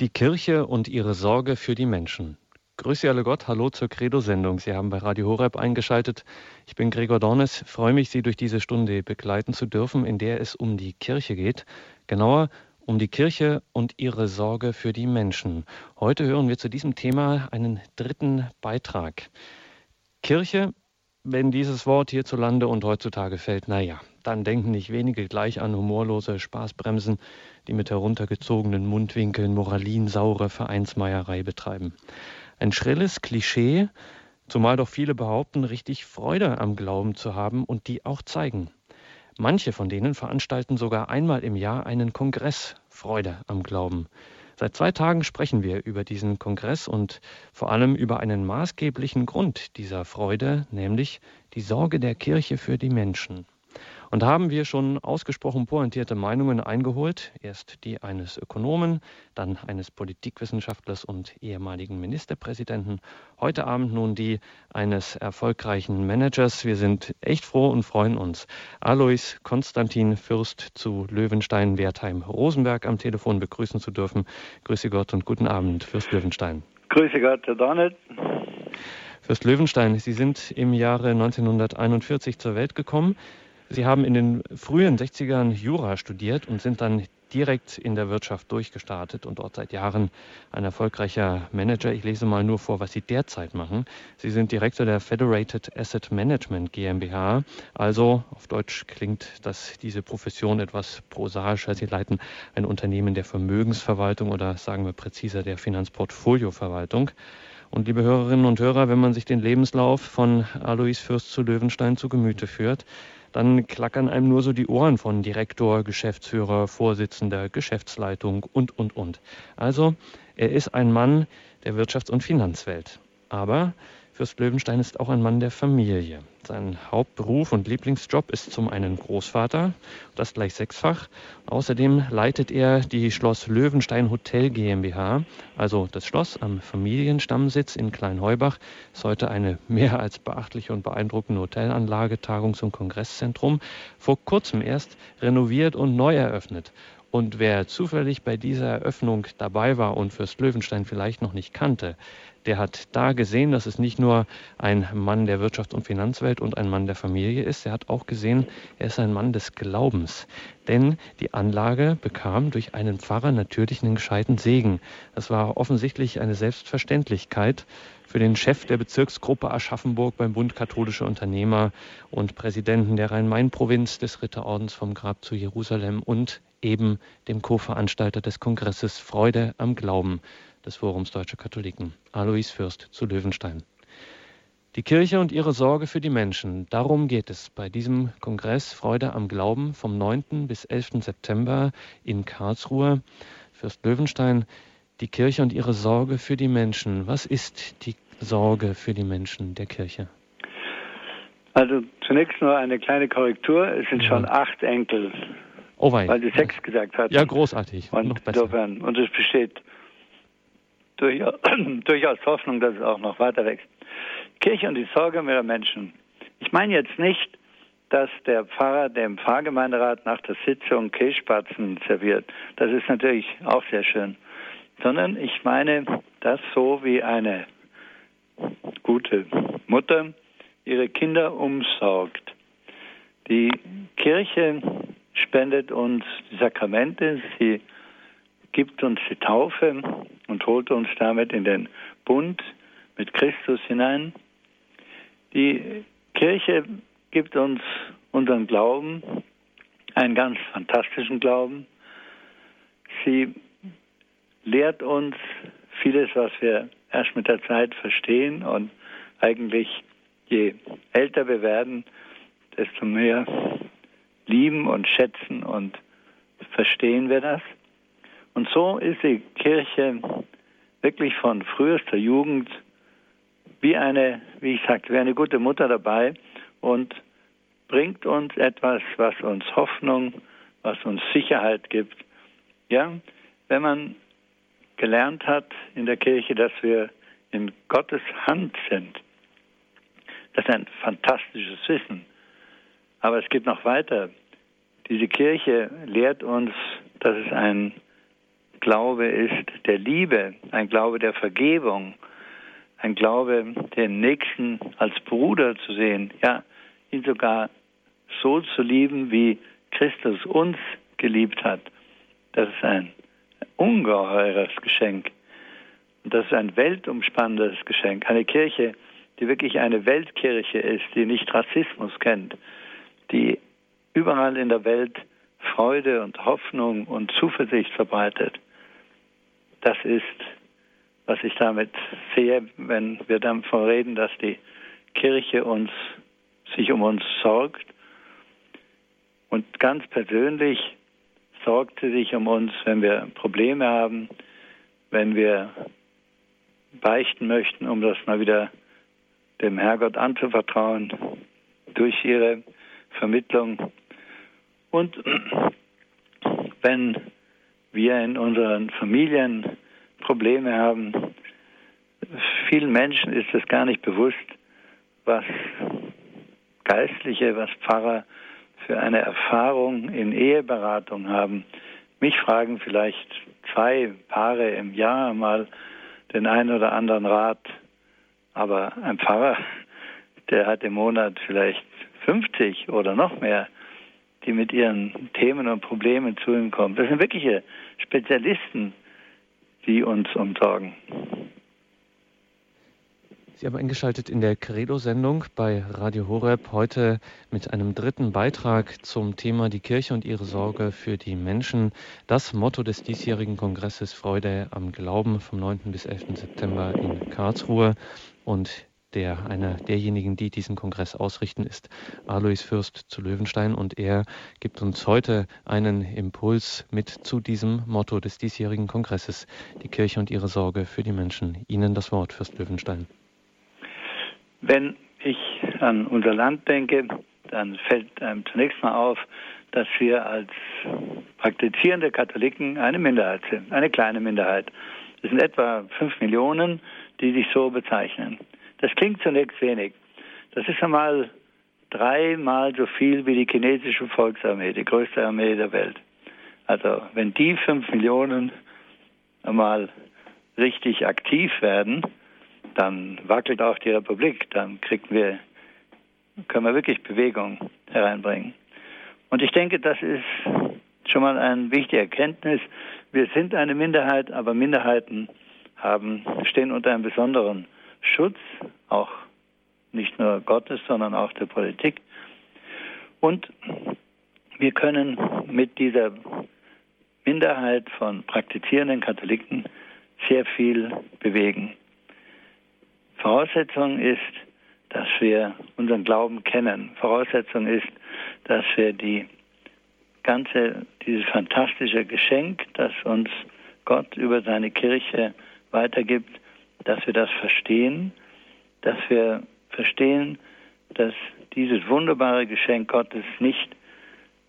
Die Kirche und ihre Sorge für die Menschen. Grüße alle Gott, hallo zur Credo-Sendung. Sie haben bei Radio Horeb eingeschaltet. Ich bin Gregor Dornes, freue mich, Sie durch diese Stunde begleiten zu dürfen, in der es um die Kirche geht. Genauer um die Kirche und ihre Sorge für die Menschen. Heute hören wir zu diesem Thema einen dritten Beitrag. Kirche, wenn dieses Wort hierzulande und heutzutage fällt, naja, dann denken nicht wenige gleich an humorlose Spaßbremsen, die mit heruntergezogenen Mundwinkeln moralinsaure Vereinsmeierei betreiben. Ein schrilles Klischee, zumal doch viele behaupten, richtig Freude am Glauben zu haben und die auch zeigen. Manche von denen veranstalten sogar einmal im Jahr einen Kongress Freude am Glauben. Seit zwei Tagen sprechen wir über diesen Kongress und vor allem über einen maßgeblichen Grund dieser Freude, nämlich die Sorge der Kirche für die Menschen. Und haben wir schon ausgesprochen pointierte Meinungen eingeholt. Erst die eines Ökonomen, dann eines Politikwissenschaftlers und ehemaligen Ministerpräsidenten. Heute Abend nun die eines erfolgreichen Managers. Wir sind echt froh und freuen uns. Alois Konstantin Fürst zu Löwenstein, Wertheim, Rosenberg am Telefon begrüßen zu dürfen. Grüße Gott und guten Abend, Fürst Löwenstein. Grüße Gott, Herr Donald. Fürst Löwenstein, Sie sind im Jahre 1941 zur Welt gekommen. Sie haben in den frühen 60ern Jura studiert und sind dann direkt in der Wirtschaft durchgestartet und dort seit Jahren ein erfolgreicher Manager. Ich lese mal nur vor, was Sie derzeit machen. Sie sind Direktor der Federated Asset Management GmbH. Also auf Deutsch klingt das diese Profession etwas prosaischer. Sie leiten ein Unternehmen der Vermögensverwaltung oder sagen wir präziser der Finanzportfolioverwaltung. Und liebe Hörerinnen und Hörer, wenn man sich den Lebenslauf von Alois Fürst zu Löwenstein zu Gemüte führt, dann klackern einem nur so die Ohren von Direktor, Geschäftsführer, Vorsitzender, Geschäftsleitung und, und, und. Also, er ist ein Mann der Wirtschafts- und Finanzwelt. Aber Fürst Löwenstein ist auch ein Mann der Familie. Sein Hauptberuf und Lieblingsjob ist zum einen Großvater, das gleich sechsfach. Außerdem leitet er die Schloss Löwenstein Hotel GmbH, also das Schloss am Familienstammsitz in Kleinheubach, ist heute eine mehr als beachtliche und beeindruckende Hotelanlage, Tagungs- und Kongresszentrum, vor kurzem erst renoviert und neu eröffnet. Und wer zufällig bei dieser Eröffnung dabei war und Fürst Löwenstein vielleicht noch nicht kannte, der hat da gesehen, dass es nicht nur ein Mann der Wirtschaft- und Finanzwelt und ein Mann der Familie ist, er hat auch gesehen, er ist ein Mann des Glaubens. Denn die Anlage bekam durch einen Pfarrer natürlich einen gescheiten Segen. Das war offensichtlich eine Selbstverständlichkeit für den Chef der Bezirksgruppe Aschaffenburg beim Bund Katholischer Unternehmer und Präsidenten der Rhein-Main-Provinz des Ritterordens vom Grab zu Jerusalem und eben dem Co-Veranstalter des Kongresses Freude am Glauben des Forums Deutscher Katholiken, Alois Fürst zu Löwenstein. Die Kirche und ihre Sorge für die Menschen, darum geht es bei diesem Kongress Freude am Glauben vom 9. bis 11. September in Karlsruhe. Fürst Löwenstein, die Kirche und ihre Sorge für die Menschen. Was ist die Sorge für die Menschen der Kirche? Also zunächst nur eine kleine Korrektur. Es sind ja. schon acht Enkel. Oh wei. Weil Sie sechs gesagt hatten. Ja, großartig. Und noch besser. insofern, und es besteht durchaus, Hoffnung, dass es auch noch weiter wächst. Kirche und die Sorge der Menschen. Ich meine jetzt nicht, dass der Pfarrer dem Pfarrgemeinderat nach der Sitzung Kässpatzen serviert. Das ist natürlich auch sehr schön. Sondern ich meine das so wie eine gute Mutter ihre Kinder umsorgt. Die Kirche spendet uns die Sakramente, sie gibt uns die Taufe und holt uns damit in den Bund mit Christus hinein. Die Kirche gibt uns unseren Glauben, einen ganz fantastischen Glauben. Sie lehrt uns vieles, was wir erst mit der Zeit verstehen und eigentlich je älter wir werden, desto mehr lieben und schätzen und verstehen wir das. Und so ist die Kirche wirklich von frühester Jugend wie eine, wie ich sagte, wie eine gute Mutter dabei und bringt uns etwas, was uns Hoffnung, was uns Sicherheit gibt. Ja, wenn man gelernt hat in der Kirche, dass wir in Gottes Hand sind, das ist ein fantastisches Wissen. Aber es geht noch weiter. Diese Kirche lehrt uns, dass es ein Glaube ist der Liebe, ein Glaube der Vergebung, ein Glaube, den Nächsten als Bruder zu sehen, ja, ihn sogar so zu lieben, wie Christus uns geliebt hat. Das ist ein ungeheures Geschenk. Und das ist ein weltumspannendes Geschenk. Eine Kirche, die wirklich eine Weltkirche ist, die nicht Rassismus kennt, die überall in der Welt Freude und Hoffnung und Zuversicht verbreitet. Das ist, was ich damit sehe, wenn wir davon reden, dass die Kirche uns, sich um uns sorgt. Und ganz persönlich sorgt sie sich um uns, wenn wir Probleme haben, wenn wir beichten möchten, um das mal wieder dem Herrgott anzuvertrauen, durch ihre Vermittlung. Und wenn wir in unseren Familien Probleme haben, vielen Menschen ist es gar nicht bewusst, was Geistliche, was Pfarrer für eine Erfahrung in Eheberatung haben. Mich fragen vielleicht zwei Paare im Jahr mal den einen oder anderen Rat, aber ein Pfarrer, der hat im Monat vielleicht 50 oder noch mehr, die mit ihren Themen und Problemen zu ihm kommen. Das sind wirkliche Spezialisten, die uns umsorgen. Sie haben eingeschaltet in der Credo-Sendung bei Radio Horeb heute mit einem dritten Beitrag zum Thema die Kirche und ihre Sorge für die Menschen. Das Motto des diesjährigen Kongresses Freude am Glauben vom 9. bis 11. September in Karlsruhe. Und der einer derjenigen, die diesen Kongress ausrichten, ist Alois Fürst zu Löwenstein und er gibt uns heute einen Impuls mit zu diesem Motto des diesjährigen Kongresses, die Kirche und ihre Sorge für die Menschen. Ihnen das Wort, Fürst Löwenstein. Wenn ich an unser Land denke, dann fällt einem zunächst mal auf, dass wir als praktizierende Katholiken eine Minderheit sind, eine kleine Minderheit. Es sind etwa fünf Millionen, die sich so bezeichnen. Das klingt zunächst wenig. Das ist einmal dreimal so viel wie die chinesische Volksarmee, die größte Armee der Welt. Also wenn die fünf Millionen einmal richtig aktiv werden, dann wackelt auch die Republik, dann kriegen wir, können wir wirklich Bewegung hereinbringen. Und ich denke, das ist schon mal eine wichtige Erkenntnis. Wir sind eine Minderheit, aber Minderheiten haben, stehen unter einem besonderen Schutz, auch nicht nur Gottes, sondern auch der Politik. Und wir können mit dieser Minderheit von praktizierenden Katholiken sehr viel bewegen. Voraussetzung ist, dass wir unseren Glauben kennen. Voraussetzung ist, dass wir die ganze, dieses fantastische Geschenk, das uns Gott über seine Kirche weitergibt, dass wir das verstehen, dass wir verstehen, dass dieses wunderbare Geschenk Gottes nicht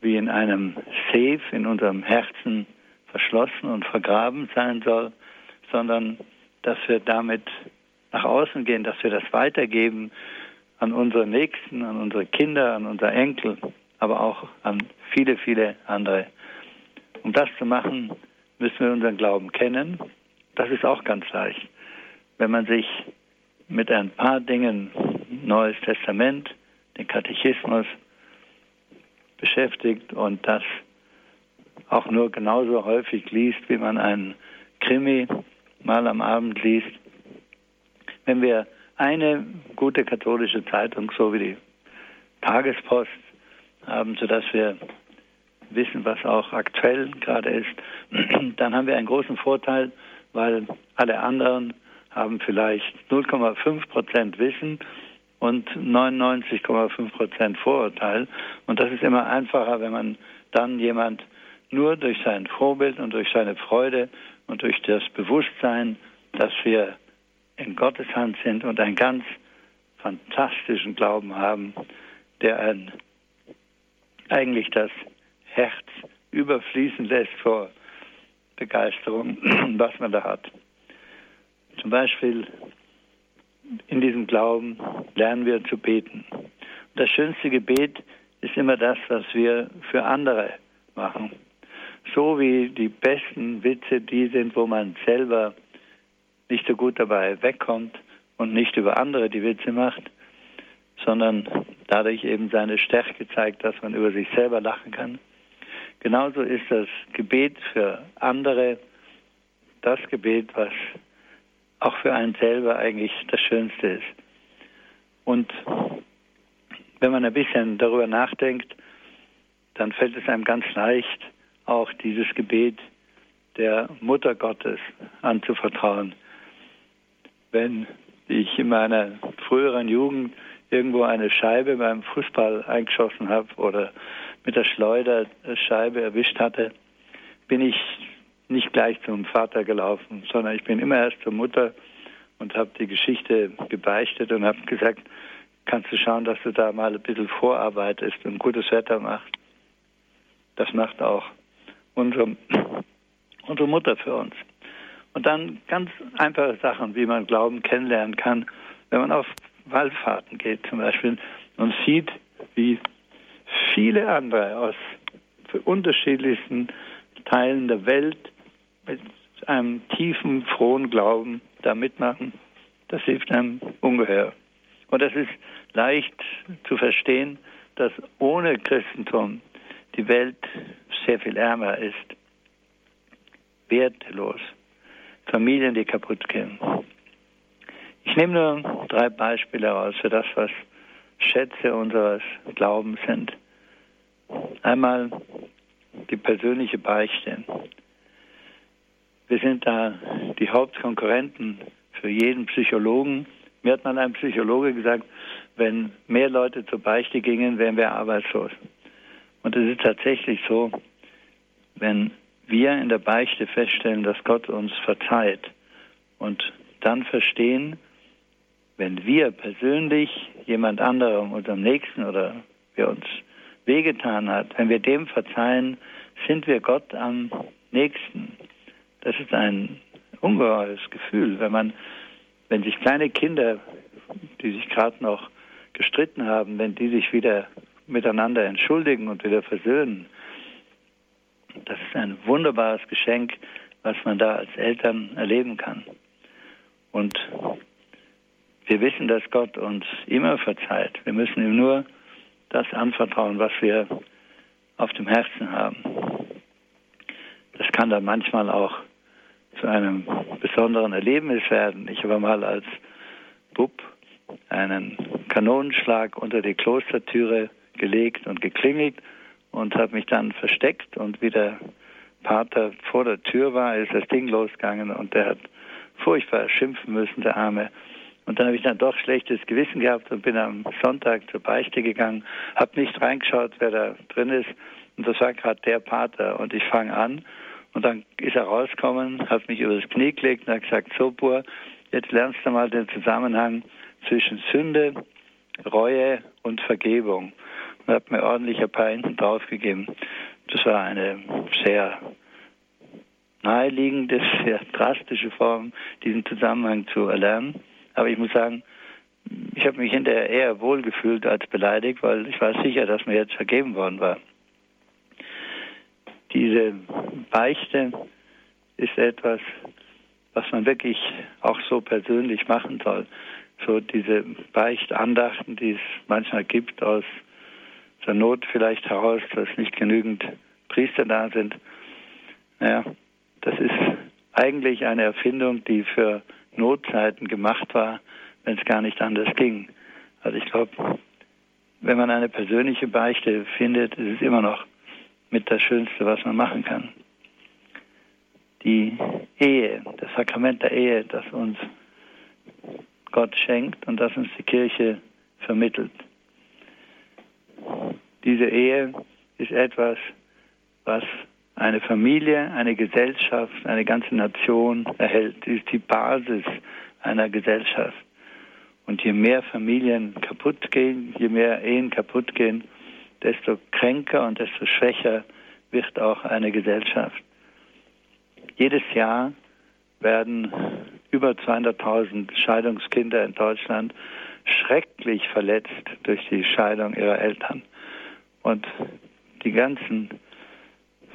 wie in einem Safe in unserem Herzen verschlossen und vergraben sein soll, sondern dass wir damit nach außen gehen, dass wir das weitergeben an unsere Nächsten, an unsere Kinder, an unsere Enkel, aber auch an viele, viele andere. Um das zu machen, müssen wir unseren Glauben kennen. Das ist auch ganz leicht. Wenn man sich mit ein paar Dingen, Neues Testament, den Katechismus beschäftigt und das auch nur genauso häufig liest, wie man einen Krimi mal am Abend liest, wenn wir eine gute katholische Zeitung, so wie die Tagespost, haben, sodass wir wissen, was auch aktuell gerade ist, dann haben wir einen großen Vorteil, weil alle anderen haben vielleicht 0,5 Prozent Wissen und 99,5 Prozent Vorurteil. Und das ist immer einfacher, wenn man dann jemand nur durch sein Vorbild und durch seine Freude und durch das Bewusstsein, dass wir in Gottes Hand sind und einen ganz fantastischen Glauben haben, der ein, eigentlich das Herz überfließen lässt vor Begeisterung, was man da hat. Zum Beispiel in diesem Glauben lernen wir zu beten. Das schönste Gebet ist immer das, was wir für andere machen. so wie die besten Witze die sind, wo man selber nicht so gut dabei wegkommt und nicht über andere die Witze macht, sondern dadurch eben seine Stärke zeigt, dass man über sich selber lachen kann. Genauso ist das Gebet für andere das Gebet, was auch für einen selber eigentlich das Schönste ist. Und wenn man ein bisschen darüber nachdenkt, dann fällt es einem ganz leicht, auch dieses Gebet der Mutter Gottes anzuvertrauen. Wenn ich in meiner früheren Jugend irgendwo eine Scheibe beim Fußball eingeschossen habe oder mit der Schleuderscheibe erwischt hatte, bin ich nicht gleich zum Vater gelaufen, sondern ich bin immer erst zur Mutter und habe die Geschichte gebeichtet und habe gesagt, kannst du schauen, dass du da mal ein bisschen vorarbeitest und gutes Wetter machst. Das macht auch unsere, unsere Mutter für uns. Und dann ganz einfache Sachen, wie man Glauben kennenlernen kann, wenn man auf Wallfahrten geht zum Beispiel und sieht, wie viele andere aus unterschiedlichsten Teilen der Welt mit einem tiefen, frohen Glauben da mitmachen, das hilft einem ungeheuer. Und das ist leicht zu verstehen, dass ohne Christentum die Welt sehr viel ärmer ist, wertlos, Familien, die kaputt gehen. Ich nehme nur drei Beispiele heraus für das, was Schätze unseres Glaubens sind. Einmal die persönliche Beichte. Wir sind da die Hauptkonkurrenten für jeden Psychologen. Mir hat mal ein Psychologe gesagt, wenn mehr Leute zur Beichte gingen, wären wir arbeitslos. Und es ist tatsächlich so, wenn wir in der Beichte feststellen, dass Gott uns verzeiht und dann verstehen, wenn wir persönlich jemand anderem, unserem Nächsten oder wer uns wehgetan hat, wenn wir dem verzeihen, sind wir Gott am nächsten. Das ist ein ungeheures Gefühl, wenn man, wenn sich kleine Kinder, die sich gerade noch gestritten haben, wenn die sich wieder miteinander entschuldigen und wieder versöhnen, das ist ein wunderbares Geschenk, was man da als Eltern erleben kann. Und wir wissen, dass Gott uns immer verzeiht. Wir müssen ihm nur das anvertrauen, was wir auf dem Herzen haben. Das kann dann manchmal auch zu einem besonderen Erlebnis werden. Ich habe mal als Bub einen Kanonenschlag unter die Klostertüre gelegt und geklingelt und habe mich dann versteckt und wie der Pater vor der Tür war, ist das Ding losgegangen und der hat furchtbar schimpfen müssen, der Arme. Und dann habe ich dann doch schlechtes Gewissen gehabt und bin am Sonntag zur Beichte gegangen, habe nicht reingeschaut, wer da drin ist. Und das war gerade der Pater. Und ich fange an. Und dann ist er rausgekommen, hat mich übers Knie gelegt und hat gesagt, so Bur, jetzt lernst du mal den Zusammenhang zwischen Sünde, Reue und Vergebung. Und hat mir ordentlich ein paar hinten draufgegeben. Das war eine sehr naheliegende, sehr drastische Form, diesen Zusammenhang zu erlernen. Aber ich muss sagen, ich habe mich hinterher eher wohlgefühlt als beleidigt, weil ich war sicher, dass mir jetzt vergeben worden war. Diese Beichte ist etwas, was man wirklich auch so persönlich machen soll. So diese Beichtandachten, die es manchmal gibt aus der Not vielleicht heraus, dass nicht genügend Priester da sind. Naja, das ist eigentlich eine Erfindung, die für Notzeiten gemacht war, wenn es gar nicht anders ging. Also ich glaube, wenn man eine persönliche Beichte findet, ist es immer noch mit das Schönste, was man machen kann. Die Ehe, das Sakrament der Ehe, das uns Gott schenkt und das uns die Kirche vermittelt. Diese Ehe ist etwas, was eine Familie, eine Gesellschaft, eine ganze Nation erhält. Sie ist die Basis einer Gesellschaft. Und je mehr Familien kaputt gehen, je mehr Ehen kaputt gehen, desto kränker und desto schwächer wird auch eine Gesellschaft. Jedes Jahr werden über 200.000 Scheidungskinder in Deutschland schrecklich verletzt durch die Scheidung ihrer Eltern. Und die ganzen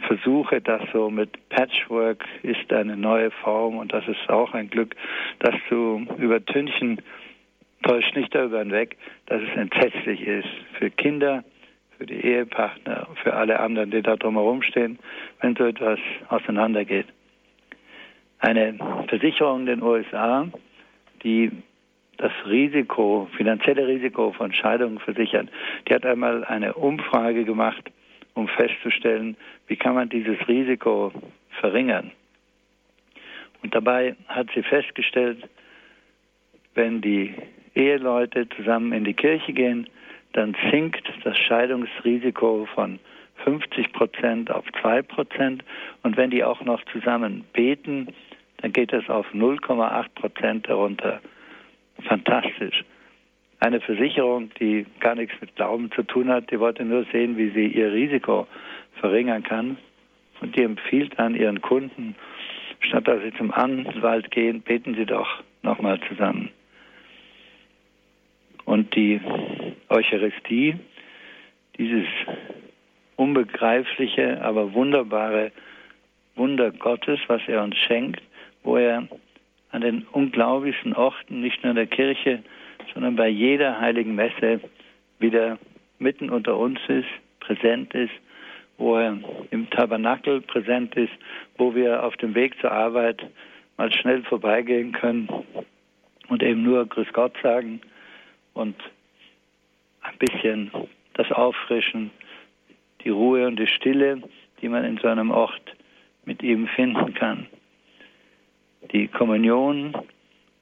versuche das so mit Patchwork ist eine neue Form und das ist auch ein Glück, das zu übertünchen, täuscht nicht darüber hinweg, dass es entsetzlich ist für Kinder, für die Ehepartner, für alle anderen, die da drumherum stehen, wenn so etwas auseinandergeht. Eine Versicherung in den USA, die das Risiko, finanzielle Risiko von Scheidungen versichert, die hat einmal eine Umfrage gemacht, um festzustellen, wie kann man dieses Risiko verringern. Und dabei hat sie festgestellt, wenn die Eheleute zusammen in die Kirche gehen, dann sinkt das Scheidungsrisiko von 50 Prozent auf 2 Prozent. Und wenn die auch noch zusammen beten, dann geht es auf 0,8 Prozent herunter. Fantastisch. Eine Versicherung, die gar nichts mit Glauben zu tun hat, die wollte nur sehen, wie sie ihr Risiko verringern kann. Und die empfiehlt dann ihren Kunden, statt dass sie zum Anwalt gehen, beten sie doch nochmal zusammen. Und die Eucharistie, dieses unbegreifliche, aber wunderbare Wunder Gottes, was er uns schenkt, wo er an den unglaublichsten Orten, nicht nur in der Kirche, sondern bei jeder heiligen Messe wieder mitten unter uns ist, präsent ist, wo er im Tabernakel präsent ist, wo wir auf dem Weg zur Arbeit mal schnell vorbeigehen können und eben nur Grüß Gott sagen und ein bisschen das Auffrischen, die Ruhe und die Stille, die man in so einem Ort mit ihm finden kann. Die Kommunion,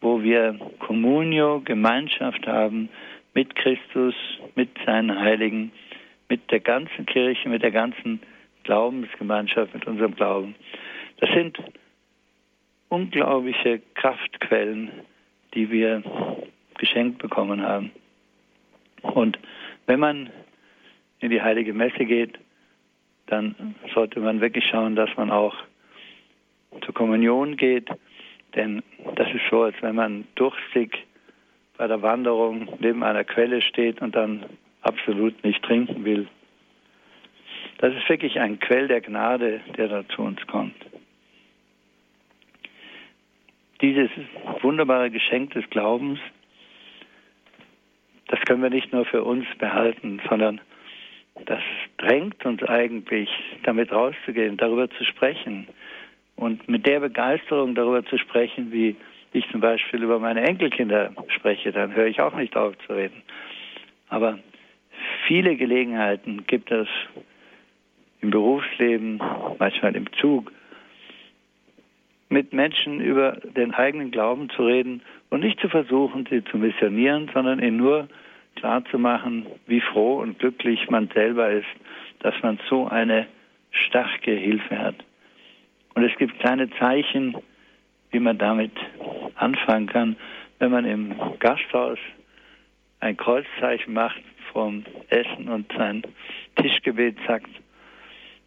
wo wir Communio, Gemeinschaft haben mit Christus, mit seinen Heiligen, mit der ganzen Kirche, mit der ganzen Glaubensgemeinschaft, mit unserem Glauben. Das sind unglaubliche Kraftquellen, die wir geschenkt bekommen haben. Und wenn man in die heilige Messe geht, dann sollte man wirklich schauen, dass man auch zur Kommunion geht, denn das ist so, als wenn man durstig bei der Wanderung neben einer Quelle steht und dann absolut nicht trinken will. Das ist wirklich ein Quell der Gnade, der da zu uns kommt. Dieses wunderbare Geschenk des Glaubens das können wir nicht nur für uns behalten, sondern das drängt uns eigentlich, damit rauszugehen, darüber zu sprechen und mit der Begeisterung darüber zu sprechen, wie ich zum Beispiel über meine Enkelkinder spreche, dann höre ich auch nicht auf zu reden. Aber viele Gelegenheiten gibt es im Berufsleben, manchmal im Zug, mit Menschen über den eigenen Glauben zu reden und nicht zu versuchen, sie zu missionieren, sondern ihnen nur klarzumachen, wie froh und glücklich man selber ist, dass man so eine starke Hilfe hat. Und es gibt kleine Zeichen, wie man damit anfangen kann, wenn man im Gasthaus ein Kreuzzeichen macht vom Essen und sein Tischgebet sagt.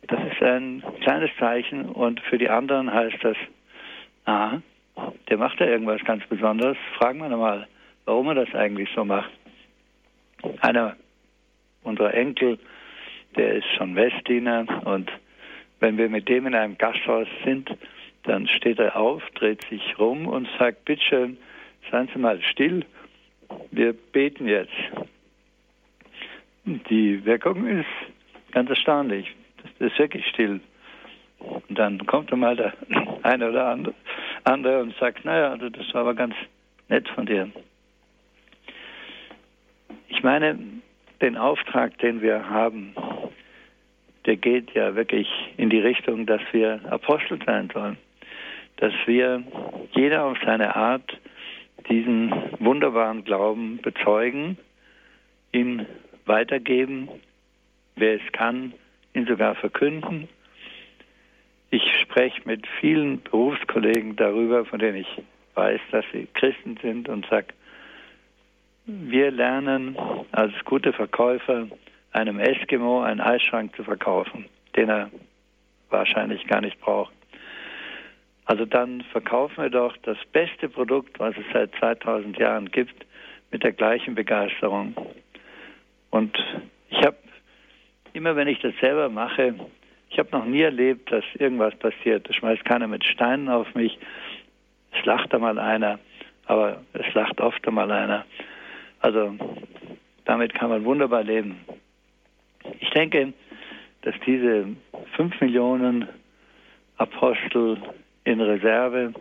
Das ist ein kleines Zeichen und für die anderen heißt das, ah, der macht ja irgendwas ganz Besonderes. Fragen wir mal, warum er das eigentlich so macht. Einer unserer Enkel, der ist schon Westdiener und wenn wir mit dem in einem Gasthaus sind, dann steht er auf, dreht sich rum und sagt, bitteschön, seien Sie mal still, wir beten jetzt. Die Wirkung ist ganz erstaunlich. Das ist wirklich still. Und dann kommt mal der eine oder andere, und sagt, naja, also das war aber ganz nett von dir. Ich meine, den Auftrag, den wir haben, der geht ja wirklich in die Richtung, dass wir Apostel sein sollen. Dass wir jeder auf seine Art diesen wunderbaren Glauben bezeugen, ihn weitergeben, wer es kann, ihn sogar verkünden. Ich spreche mit vielen Berufskollegen darüber, von denen ich weiß, dass sie Christen sind und sage, wir lernen als gute Verkäufer einem Eskimo einen Eisschrank zu verkaufen, den er wahrscheinlich gar nicht braucht. Also dann verkaufen wir doch das beste Produkt, was es seit 2000 Jahren gibt, mit der gleichen Begeisterung. Und ich habe immer, wenn ich das selber mache, Ich habe noch nie erlebt, dass irgendwas passiert. Da schmeißt keiner mit Steinen auf mich. Es lacht einmal einer, aber es lacht oft einmal einer. Also damit kann man wunderbar leben. Ich denke, dass diese fünf Millionen Apostel in Reserve,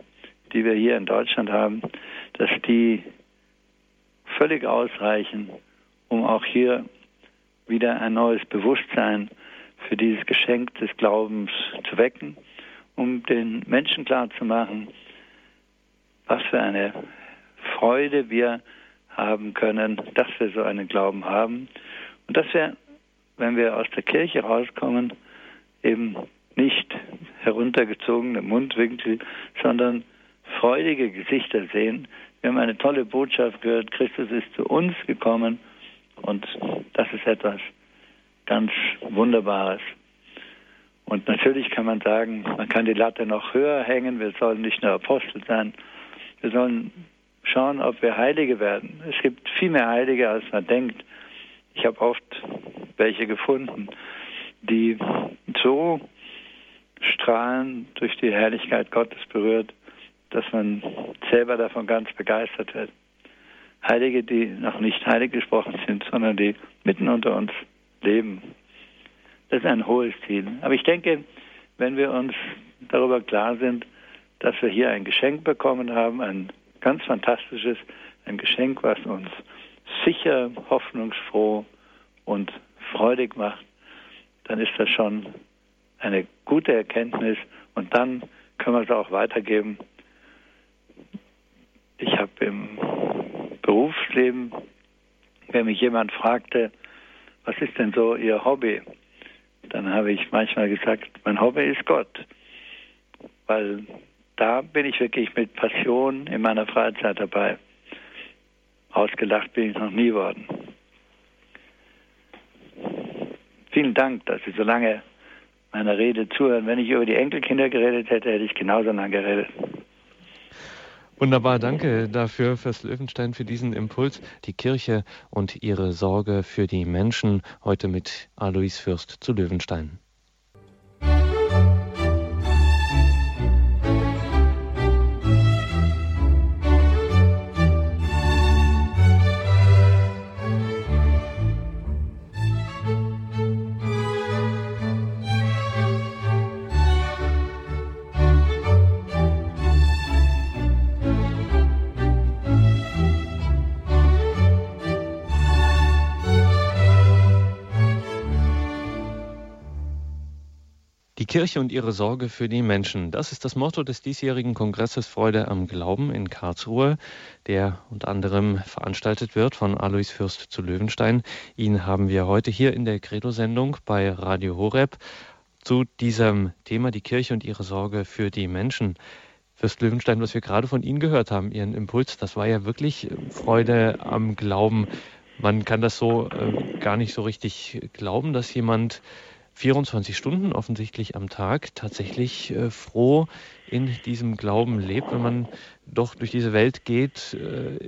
die wir hier in Deutschland haben, dass die völlig ausreichen, um auch hier wieder ein neues Bewusstsein für dieses Geschenk des Glaubens zu wecken, um den Menschen klarzumachen, was für eine Freude wir haben können, dass wir so einen Glauben haben und dass wir, wenn wir aus der Kirche rauskommen, eben nicht heruntergezogene Mundwinkel, sondern freudige Gesichter sehen. Wir haben eine tolle Botschaft gehört, Christus ist zu uns gekommen und das ist etwas ganz Wunderbares. Und natürlich kann man sagen, man kann die Latte noch höher hängen, wir sollen nicht nur Apostel sein, wir sollen schauen, ob wir Heilige werden. Es gibt viel mehr Heilige, als man denkt. Ich habe oft welche gefunden, die so strahlen, durch die Herrlichkeit Gottes berührt, dass man selber davon ganz begeistert wird. Heilige, die noch nicht heilig gesprochen sind, sondern die mitten unter uns leben. Das ist ein hohes Ziel. Aber ich denke, wenn wir uns darüber klar sind, dass wir hier ein Geschenk bekommen haben, ein ganz fantastisches, ein Geschenk, was uns sicher, hoffnungsfroh und freudig macht, dann ist das schon eine gute Erkenntnis und dann können wir es auch weitergeben. Ich habe im Berufsleben, wenn mich jemand fragte, was ist denn so Ihr Hobby? Dann habe ich manchmal gesagt, mein Hobby ist Gott, weil da bin ich wirklich mit Passion in meiner Freizeit dabei. Ausgelacht bin ich noch nie worden. Vielen Dank, dass Sie so lange meiner Rede zuhören. Wenn ich über die Enkelkinder geredet hätte, hätte ich genauso lange geredet. Wunderbar, danke dafür, Fürst Löwenstein, für diesen Impuls. Die Kirche und ihre Sorge für die Menschen. Heute mit Alois Fürst zu Löwenstein. Kirche und ihre Sorge für die Menschen. Das ist das Motto des diesjährigen Kongresses Freude am Glauben in Karlsruhe, der unter anderem veranstaltet wird von Alois Fürst zu Löwenstein. Ihn haben wir heute hier in der Credo-Sendung bei Radio Horeb zu diesem Thema die Kirche und ihre Sorge für die Menschen. Fürst Löwenstein, was wir gerade von Ihnen gehört haben, Ihren Impuls, das war ja wirklich Freude am Glauben. Man kann das so äh, gar nicht so richtig glauben, dass jemand 24 Stunden offensichtlich am Tag tatsächlich äh, froh in diesem Glauben lebt. Wenn man doch durch diese Welt geht, äh,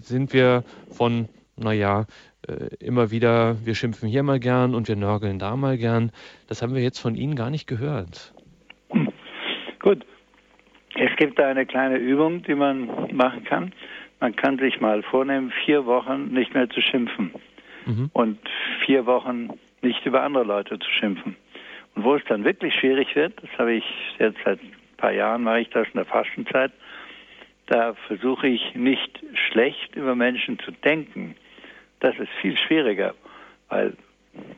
sind wir von, naja, äh, immer wieder, wir schimpfen hier mal gern und wir nörgeln da mal gern. Das haben wir jetzt von Ihnen gar nicht gehört. Gut. Es gibt da eine kleine Übung, die man machen kann. Man kann sich mal vornehmen, vier Wochen nicht mehr zu schimpfen. Mhm. Und vier Wochen nicht über andere Leute zu schimpfen. Und wo es dann wirklich schwierig wird, das habe ich jetzt seit ein paar Jahren, mache ich das in der Fastenzeit, da versuche ich nicht schlecht über Menschen zu denken. Das ist viel schwieriger, weil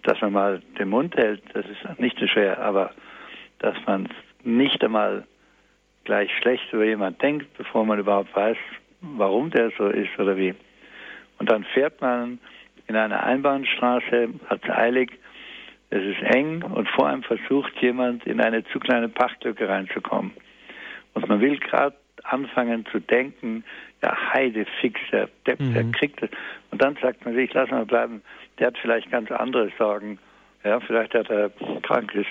dass man mal den Mund hält, das ist nicht so schwer, aber dass man nicht einmal gleich schlecht über jemanden denkt, bevor man überhaupt weiß, warum der so ist oder wie. Und dann fährt man in einer Einbahnstraße, hat es eilig, es ist eng und vor einem versucht jemand in eine zu kleine Pachtlücke reinzukommen. Und man will gerade anfangen zu denken, ja, Heide fix, der Depp, mhm. der kriegt es. Und dann sagt man sich, lass mal bleiben, der hat vielleicht ganz andere Sorgen. Ja, vielleicht hat er ein krankes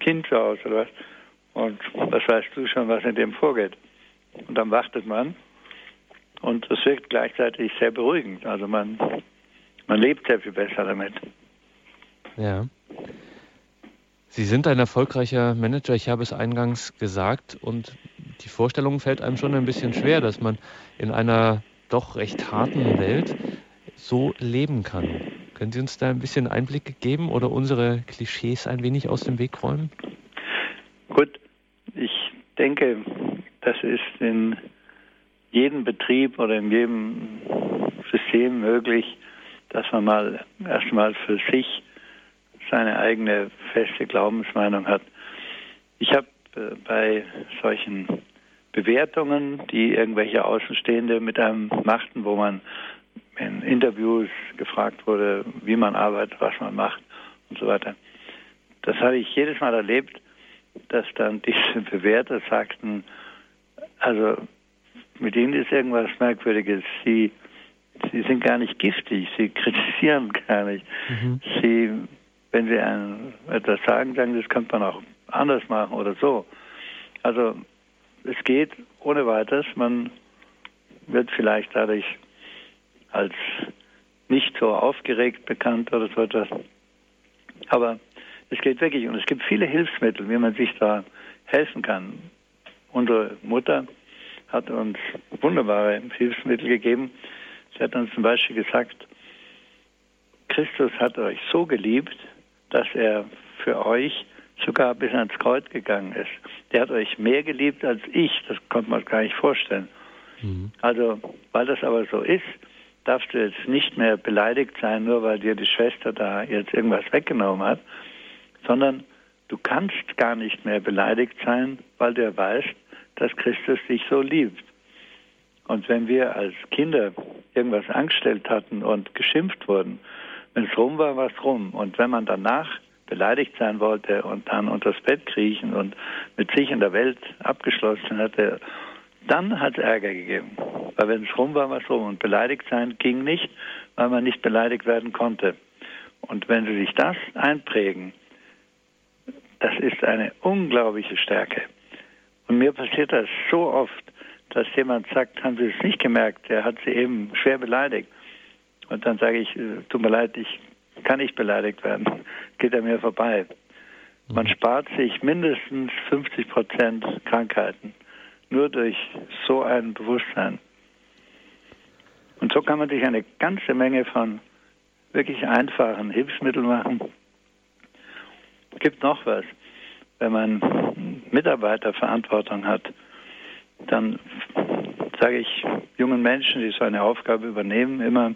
Kind zu Hause oder was. Und was weißt du schon, was in dem vorgeht? Und dann wartet man. Und das wirkt gleichzeitig sehr beruhigend. Also man man lebt sehr viel besser damit. Ja. Sie sind ein erfolgreicher Manager, ich habe es eingangs gesagt, und die Vorstellung fällt einem schon ein bisschen schwer, dass man in einer doch recht harten Welt so leben kann. Können Sie uns da ein bisschen Einblick geben oder unsere Klischees ein wenig aus dem Weg räumen? Gut, ich denke, das ist in jedem Betrieb oder in jedem System möglich, dass man mal erstmal für sich seine eigene feste Glaubensmeinung hat. Ich habe äh, bei solchen Bewertungen, die irgendwelche Außenstehende mit einem machten, wo man in Interviews gefragt wurde, wie man arbeitet, was man macht und so weiter. Das habe ich jedes Mal erlebt, dass dann diese Bewerter sagten, also mit ihnen ist irgendwas Merkwürdiges. Sie, sie sind gar nicht giftig, sie kritisieren gar nicht. Mhm. Sie, wenn sie ein, etwas sagen, sagen, das könnte man auch anders machen oder so. Also es geht ohne weiteres. Man wird vielleicht dadurch als nicht so aufgeregt bekannt oder so etwas. Aber es geht wirklich und es gibt viele Hilfsmittel, wie man sich da helfen kann. Unsere Mutter hat uns wunderbare Hilfsmittel gegeben. Sie hat uns zum Beispiel gesagt, Christus hat euch so geliebt, dass er für euch sogar bis ans Kreuz gegangen ist. Der hat euch mehr geliebt als ich, das konnte man gar nicht vorstellen. Mhm. Also, weil das aber so ist, darfst du jetzt nicht mehr beleidigt sein, nur weil dir die Schwester da jetzt irgendwas weggenommen hat, sondern du kannst gar nicht mehr beleidigt sein, weil du weißt, dass Christus dich so liebt. Und wenn wir als Kinder irgendwas angestellt hatten und geschimpft wurden, wenn es rum war, war es rum. Und wenn man danach beleidigt sein wollte und dann unters Bett kriechen und mit sich in der Welt abgeschlossen hatte, dann hat es Ärger gegeben. Weil wenn es rum war, war es rum. Und beleidigt sein ging nicht, weil man nicht beleidigt werden konnte. Und wenn Sie sich das einprägen, das ist eine unglaubliche Stärke. Und mir passiert das so oft, dass jemand sagt, haben Sie es nicht gemerkt, der hat Sie eben schwer beleidigt. Und dann sage ich, äh, tut mir leid, ich kann nicht beleidigt werden. Geht an mir vorbei. Man mhm. spart sich mindestens 50 Prozent Krankheiten. Nur durch so ein Bewusstsein. Und so kann man sich eine ganze Menge von wirklich einfachen Hilfsmitteln machen. Es gibt noch was. Wenn man Mitarbeiterverantwortung hat, dann sage ich jungen Menschen, die so eine Aufgabe übernehmen, immer,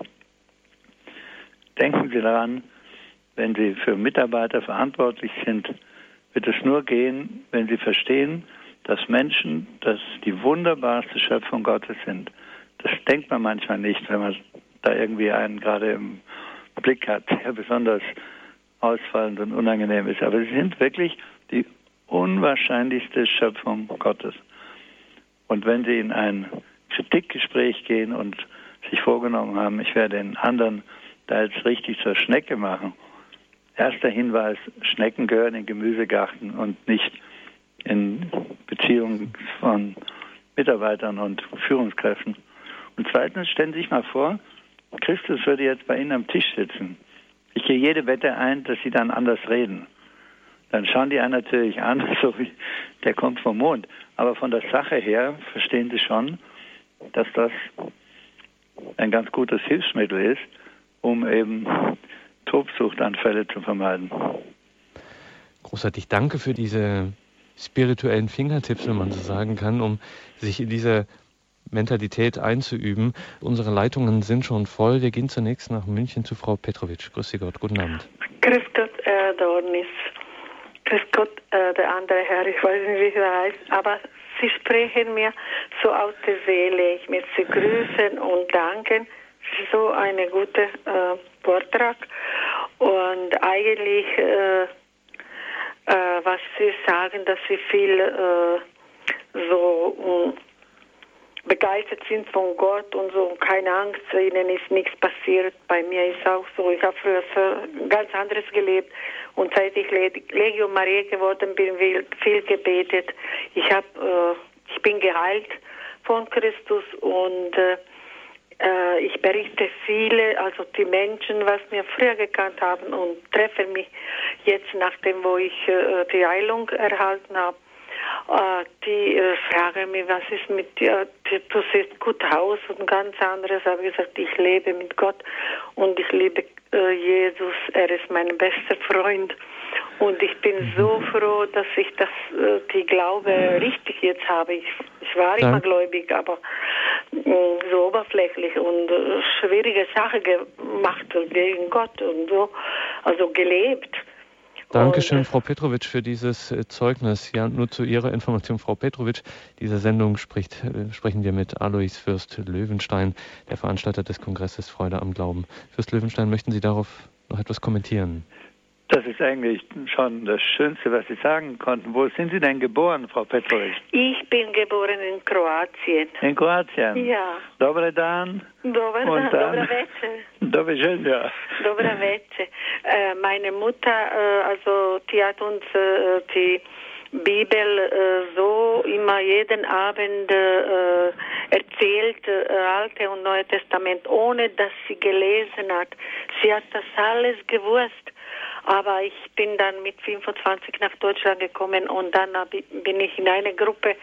denken Sie daran, wenn Sie für Mitarbeiter verantwortlich sind, wird es nur gehen, wenn Sie verstehen, dass Menschen das die wunderbarste Schöpfung Gottes sind. Das denkt man manchmal nicht, wenn man da irgendwie einen gerade im Blick hat, der besonders ausfallend und unangenehm ist. Aber sie sind wirklich die unwahrscheinlichste Schöpfung Gottes. Und wenn sie in ein Kritikgespräch gehen und sich vorgenommen haben, ich werde den anderen da jetzt richtig zur Schnecke machen. Erster Hinweis, Schnecken gehören in Gemüsegarten und nicht in Beziehungen von Mitarbeitern und Führungskräften. Und zweitens, stellen Sie sich mal vor, Christus würde jetzt bei Ihnen am Tisch sitzen. Ich gehe jede Wette ein, dass Sie dann anders reden. Dann schauen die einen natürlich an, so wie der kommt vom Mond. Aber von der Sache her verstehen Sie schon, dass das ein ganz gutes Hilfsmittel ist, um eben Tobsuchtanfälle zu vermeiden. Großartig, danke für diese spirituellen Fingertipps, wenn man so sagen kann, um sich in diese Mentalität einzuüben. Unsere Leitungen sind schon voll. Wir gehen zunächst nach München zu Frau Petrovic. Grüß Sie Gott, guten Abend. Grüß Gott, Herr Dornis. Grüß Gott, äh, der andere Herr, ich weiß nicht, wie er heißt, aber Sie sprechen mir so aus der Seele. Ich möchte Sie grüßen und danken so ein guter äh, Vortrag. Und eigentlich, äh, äh, was Sie sagen, dass Sie viel äh, so äh, begeistert sind von Gott und so, keine Angst, Ihnen ist nichts passiert. Bei mir ist auch so. Ich habe früher ganz anderes gelebt und seit ich Legio Maria geworden bin, viel gebetet. Ich habe, äh, ich bin geheilt von Christus und äh, Äh, ich berichte viele, also die Menschen, was mir früher gekannt haben und treffe mich jetzt, nachdem wo ich äh, die Heilung erhalten habe. Äh, die äh, fragen mich, was ist mit dir? Du siehst gut aus und ganz anderes. Habe ich gesagt, ich lebe mit Gott und ich liebe äh, Jesus. Er ist mein bester Freund. Und ich bin mhm. so froh, dass ich das, die Glaube richtig jetzt habe. Ich, ich war Dank. immer gläubig, aber äh, so oberflächlich und schwierige Sachen gemacht gegen Gott und so, also gelebt. Dankeschön, Frau Petrovic, für dieses äh, Zeugnis. Ja, nur zu Ihrer Information, Frau Petrovic. Diese Sendung spricht, äh, sprechen wir mit Alois Fürst Löwenstein, der Veranstalter des Kongresses Freude am Glauben. Fürst Löwenstein, möchten Sie darauf noch etwas kommentieren? Das ist eigentlich schon das Schönste, was Sie sagen konnten. Wo sind Sie denn geboren, Frau Petrovic? Ich bin geboren in Kroatien. In Kroatien? Ja. Dobre dan. Dobre dan, dobre večer. Dobre schön, ja. Dobre večer. Äh, meine Mutter, äh, also die hat uns äh, die Bibel äh, so immer jeden Abend äh, erzählt, äh, Alte und Neue Testament, ohne dass sie gelesen hat. Sie hat das alles gewusst. Aber ich bin dann mit 25 nach Deutschland gekommen und dann bin ich in eine Gruppe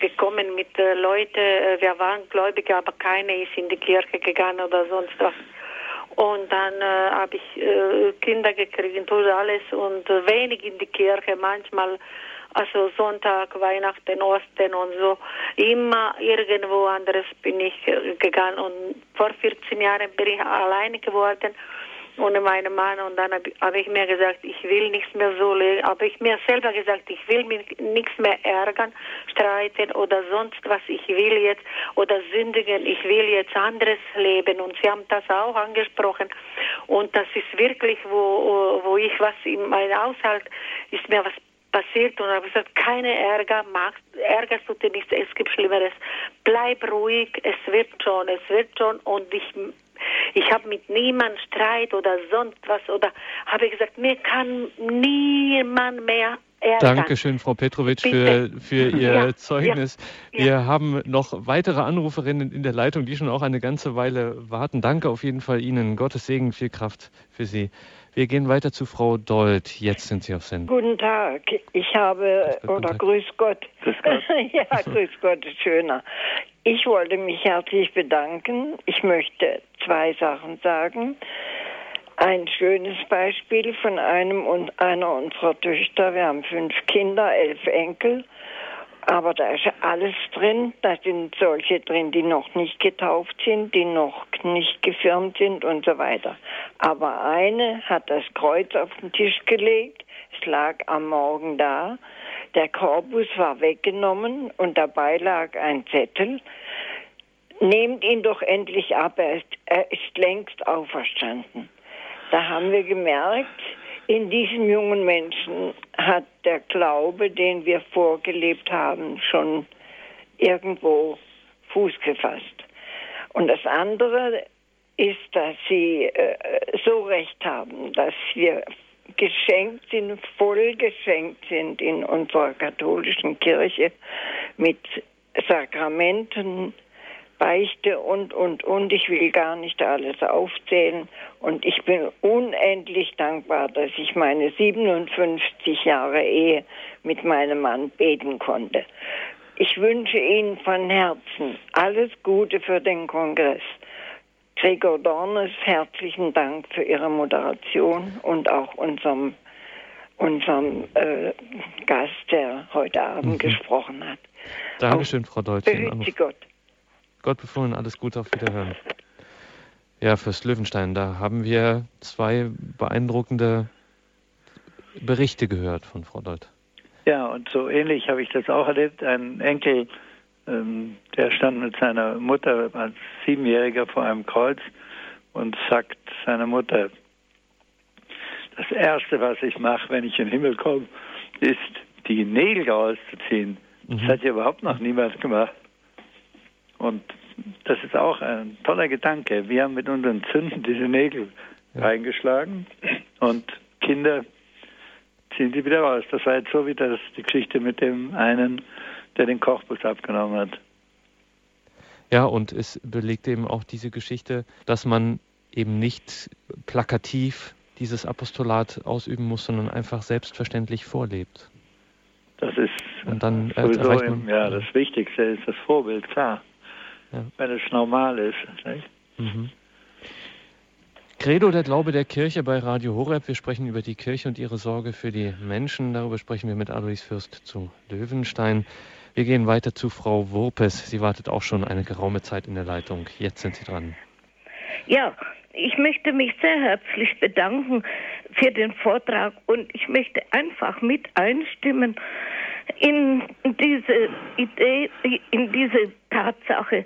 gekommen mit äh, Leuten, äh, wir waren Gläubige, aber keiner ist in die Kirche gegangen oder sonst was. Und dann äh, habe ich äh, Kinder gekriegt und alles und äh, wenig in die Kirche, manchmal also Sonntag, Weihnachten, Osten und so. Immer irgendwo anderes bin ich äh, gegangen und vor 14 Jahren bin ich alleine geworden ohne meinen Mann und dann habe hab ich mir gesagt, ich will nichts mehr so leben. Habe ich mir selber gesagt, ich will mich nichts mehr ärgern, streiten oder sonst was. Ich will jetzt oder sündigen. Ich will jetzt anderes leben. Und Sie haben das auch angesprochen. Und das ist wirklich, wo, wo ich was in meinem Haushalt ist mir was passiert und habe gesagt, keine Ärger, magst, ärgerst du dich nicht, es gibt Schlimmeres. Bleib ruhig, es wird schon, es wird schon und ich ich habe mit niemandem Streit oder sonst was oder habe gesagt, mir kann niemand mehr Ärgern. Dankeschön, Frau Petrovic, für, für Ihr ja, Zeugnis. Ja, Wir ja. haben noch weitere Anruferinnen in der Leitung, die schon auch eine ganze Weile warten. Danke auf jeden Fall Ihnen. Gottes Segen, viel Kraft für Sie. Wir gehen weiter zu Frau Dold. Jetzt sind Sie auf Sendung. Guten Tag. Ich habe, Gott, oder grüß Gott. Grüß Gott. ja, grüß Gott, ist schöner. Ich wollte mich herzlich bedanken. Ich möchte zwei Sachen sagen. Ein schönes Beispiel von einem und einer unserer Töchter. Wir haben fünf Kinder, elf Enkel. Aber da ist alles drin. Da sind solche drin, die noch nicht getauft sind, die noch nicht gefirmt sind und so weiter. Aber eine hat das Kreuz auf den Tisch gelegt. Es lag am Morgen da. Der Korpus war weggenommen und dabei lag ein Zettel. Nehmt ihn doch endlich ab, er ist, er ist längst auferstanden. Da haben wir gemerkt, in diesen jungen Menschen hat der Glaube, den wir vorgelebt haben, schon irgendwo Fuß gefasst. Und das andere ist, dass sie äh, so recht haben, dass wir geschenkt sind, voll geschenkt sind in unserer katholischen Kirche mit Sakramenten, Beichte und, und, und. Ich will gar nicht alles aufzählen. Und ich bin unendlich dankbar, dass ich meine 57 Jahre Ehe mit meinem Mann beten konnte. Ich wünsche Ihnen von Herzen alles Gute für den Kongress. Gregor Dornes, herzlichen Dank für Ihre Moderation und auch unserem, unserem äh, Gast, der heute Abend mhm. gesprochen hat. Dankeschön, Frau Deutsch. Behüte Gott. Gott befohlen, alles Gute, auf Wiederhören. Ja, fürs Löwenstein, da haben wir zwei beeindruckende Berichte gehört von Frau Deut. Ja, und so ähnlich habe ich das auch erlebt. Ein Enkel ähm, der stand mit seiner Mutter als Siebenjähriger vor einem Kreuz und sagt seiner Mutter, das Erste, was ich mache, wenn ich in den Himmel komme, ist, die Nägel rauszuziehen. Mhm. Das hat ja überhaupt noch niemand gemacht. Und das ist auch ein toller Gedanke. Wir haben mit unseren Zünden diese Nägel ja. reingeschlagen und Kinder ziehen sie wieder raus. Das war jetzt so wie das die Geschichte mit dem einen der den Kochbus abgenommen hat. Ja, und es belegt eben auch diese Geschichte, dass man eben nicht plakativ dieses Apostolat ausüben muss, sondern einfach selbstverständlich vorlebt. Das ist und dann, äh, sowieso im, ja, das Wichtigste ist das Vorbild, klar. Ja. Wenn es normal ist. Mhm. Credo, der Glaube der Kirche bei Radio Horeb. Wir sprechen über die Kirche und ihre Sorge für die Menschen. Darüber sprechen wir mit Alois Fürst zu Löwenstein. Wir gehen weiter zu Frau Wurpes. Sie wartet auch schon eine geraume Zeit in der Leitung. Jetzt sind Sie dran. Ja, ich möchte mich sehr herzlich bedanken für den Vortrag und ich möchte einfach mit einstimmen in diese Idee, in diese Tatsache,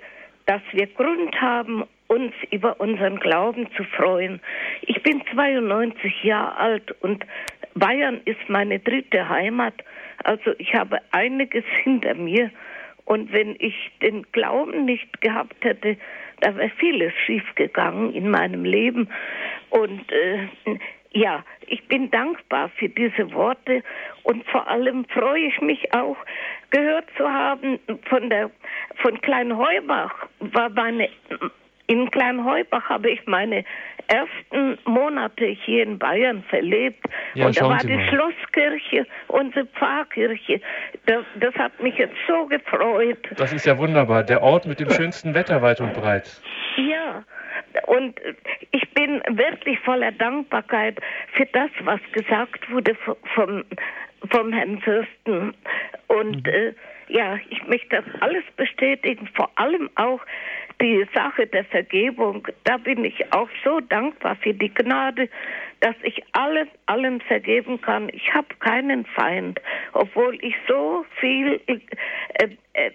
dass wir Grund haben, uns über unseren Glauben zu freuen. Ich bin 92 Jahre alt und Bayern ist meine dritte Heimat. Also ich habe einiges hinter mir. Und wenn ich den Glauben nicht gehabt hätte, da wäre vieles schiefgegangen in meinem Leben. Und äh, ja, ich bin dankbar für diese Worte und vor allem freue ich mich auch, gehört zu haben von der von Klein Heubach war meine in Kleinheubach habe ich meine ersten Monate hier in Bayern verlebt. Ja, und da war die Schlosskirche, unsere Pfarrkirche. Das, das, hat mich jetzt so gefreut. Das ist ja wunderbar. Der Ort mit dem schönsten Wetter weit und breit. Ja. Und ich bin wirklich voller Dankbarkeit für das, was gesagt wurde vom, vom Herrn Fürsten. Und mhm. äh, ja, ich möchte das alles bestätigen, vor allem auch die Sache der Vergebung, da bin ich auch so dankbar für die Gnade, dass ich alles allen vergeben kann. Ich habe keinen Feind, obwohl ich so viel äh, äh,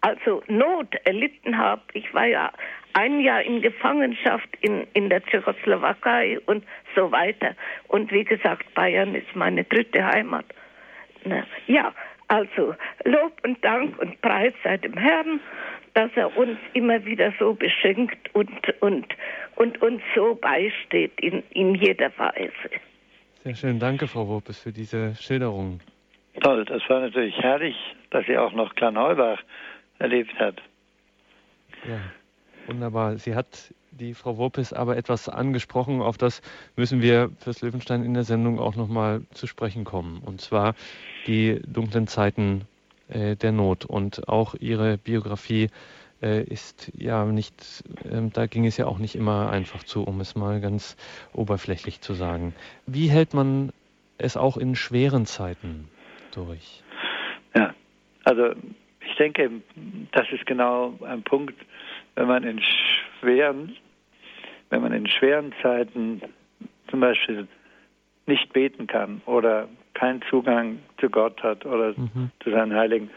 also Not erlitten habe. Ich war ja ein Jahr in Gefangenschaft in, in der Tschechoslowakei und so weiter. Und wie gesagt, Bayern ist meine dritte Heimat. Ja, also Lob und Dank und Preis sei dem Herrn dass er uns immer wieder so beschenkt und, und, und uns so beisteht in, in jeder Weise. Sehr schön, danke Frau Wopes für diese Schilderung. Toll, das war natürlich herrlich, dass sie auch noch Kleinheubach erlebt hat. Ja, wunderbar. Sie hat die Frau Wopes aber etwas angesprochen, auf das müssen wir fürs Löwenstein in der Sendung auch nochmal zu sprechen kommen. Und zwar die dunklen Zeiten der Not. Und auch ihre Biografie äh, ist ja nicht, äh, da ging es ja auch nicht immer einfach zu, um es mal ganz oberflächlich zu sagen. Wie hält man es auch in schweren Zeiten durch? Ja, also ich denke, das ist genau ein Punkt, wenn man in schweren, wenn man in schweren Zeiten zum Beispiel nicht beten kann oder keinen Zugang zu Gott hat oder mhm. zu seinen Heiligen.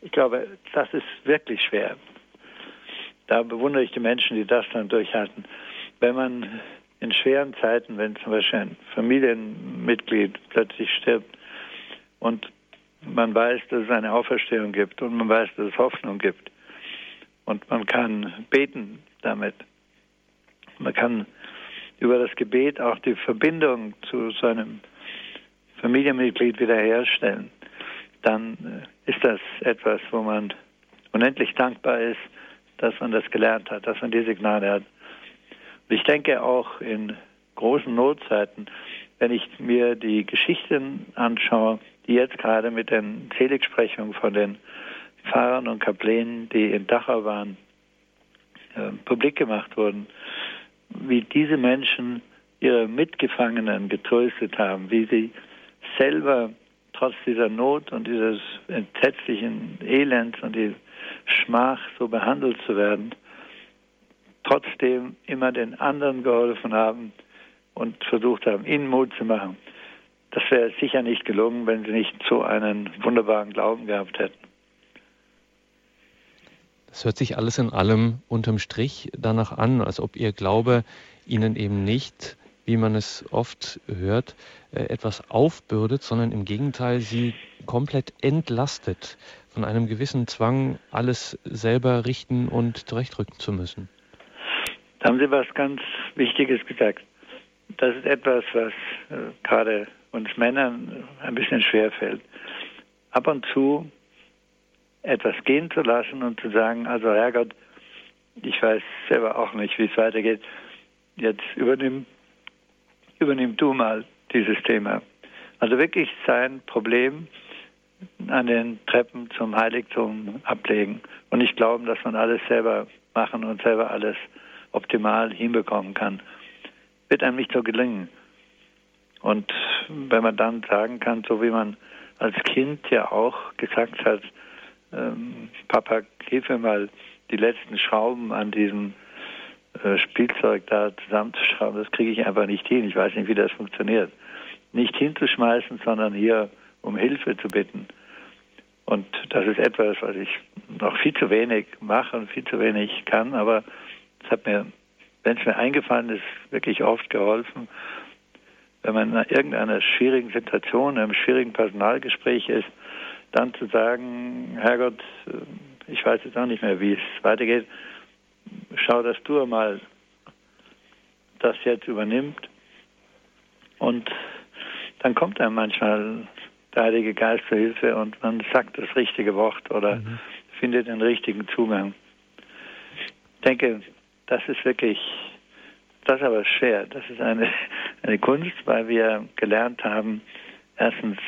Ich glaube, das ist wirklich schwer. Da bewundere ich die Menschen, die das dann durchhalten. Wenn man in schweren Zeiten, wenn zum Beispiel ein Familienmitglied plötzlich stirbt und man weiß, dass es eine Auferstehung gibt und man weiß, dass es Hoffnung gibt und man kann beten damit. Man kann über das Gebet auch die Verbindung zu seinem Familienmitglied wiederherstellen, dann äh, ist das etwas, wo man unendlich dankbar ist, dass man das gelernt hat, dass man diese Gnade hat. Und ich denke auch in großen Notzeiten, wenn ich mir die Geschichten anschaue, die jetzt gerade mit den Seligsprechungen von den Pfarrern und Kaplänen, die in Dachau waren, äh, publik gemacht wurden, wie diese Menschen ihre Mitgefangenen getröstet haben, wie sie selber trotz dieser Not und dieses entsetzlichen Elends und die Schmach so behandelt zu werden, trotzdem immer den anderen geholfen haben und versucht haben, ihnen Mut zu machen. Das wäre sicher nicht gelungen, wenn sie nicht so einen wunderbaren Glauben gehabt hätten. Das hört sich alles in allem unterm Strich danach an, als ob Ihr Glaube Ihnen eben nicht wie man es oft hört, äh, etwas aufbürdet, sondern im Gegenteil sie komplett entlastet von einem gewissen Zwang, alles selber richten und zurechtrücken zu müssen. Da haben Sie was ganz Wichtiges gesagt. Das ist etwas, was äh, gerade uns Männern ein bisschen schwer fällt. Ab und zu etwas gehen zu lassen und zu sagen, also Herrgott, ich weiß selber auch nicht, wie es weitergeht. Jetzt übernimm, übernimm du mal dieses Thema. Also wirklich sein Problem an den Treppen zum Heiligtum ablegen und nicht glauben, dass man alles selber machen und selber alles optimal hinbekommen kann. Wird einem nicht so gelingen. Und wenn man dann sagen kann, so wie man als Kind ja auch gesagt hat, ähm, Papa, hilf mir mal die letzten Schrauben an diesem Spielzeug da zusammenzuschrauben, das kriege ich einfach nicht hin. Ich weiß nicht, wie das funktioniert. Nicht hinzuschmeißen, sondern hier um Hilfe zu bitten. Und das ist etwas, was ich noch viel zu wenig mache und viel zu wenig kann, aber es hat mir, wenn es mir eingefallen ist, wirklich oft geholfen. Wenn man in irgendeiner schwierigen Situation, einem schwierigen Personalgespräch ist, dann zu sagen, Herrgott, ich weiß jetzt auch nicht mehr, wie es weitergeht, schau, dass du mal das jetzt übernimmt. Und dann kommt einem manchmal der Heilige Geist zur Hilfe und man sagt das richtige Wort oder mhm. findet den richtigen Zugang. Ich denke, das ist wirklich, das ist aber schwer. Das ist eine, eine Kunst, weil wir gelernt haben, erstens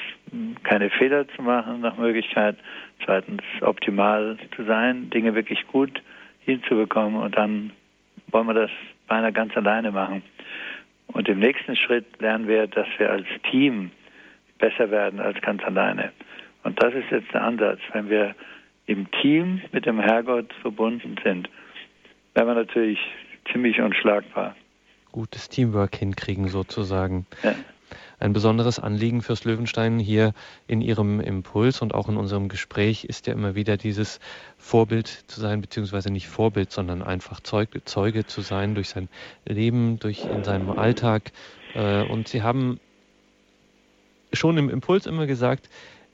keine Fehler zu machen nach Möglichkeit, zweitens optimal zu sein, Dinge wirklich gut hinzubekommen und dann wollen wir das beinahe ganz alleine machen. Und im nächsten Schritt lernen wir, dass wir als Team besser werden als ganz alleine. Und das ist jetzt der Ansatz. Wenn wir im Team mit dem Herrgott verbunden sind, werden wir natürlich ziemlich unschlagbar. Gutes Teamwork hinkriegen sozusagen. Ja. Ein besonderes Anliegen fürs Löwenstein hier in Ihrem Impuls und auch in unserem Gespräch ist ja immer wieder dieses Vorbild zu sein, beziehungsweise nicht Vorbild, sondern einfach Zeuge, Zeuge zu sein durch sein Leben, durch in seinem Alltag. Äh, und Sie haben schon im Impuls immer gesagt,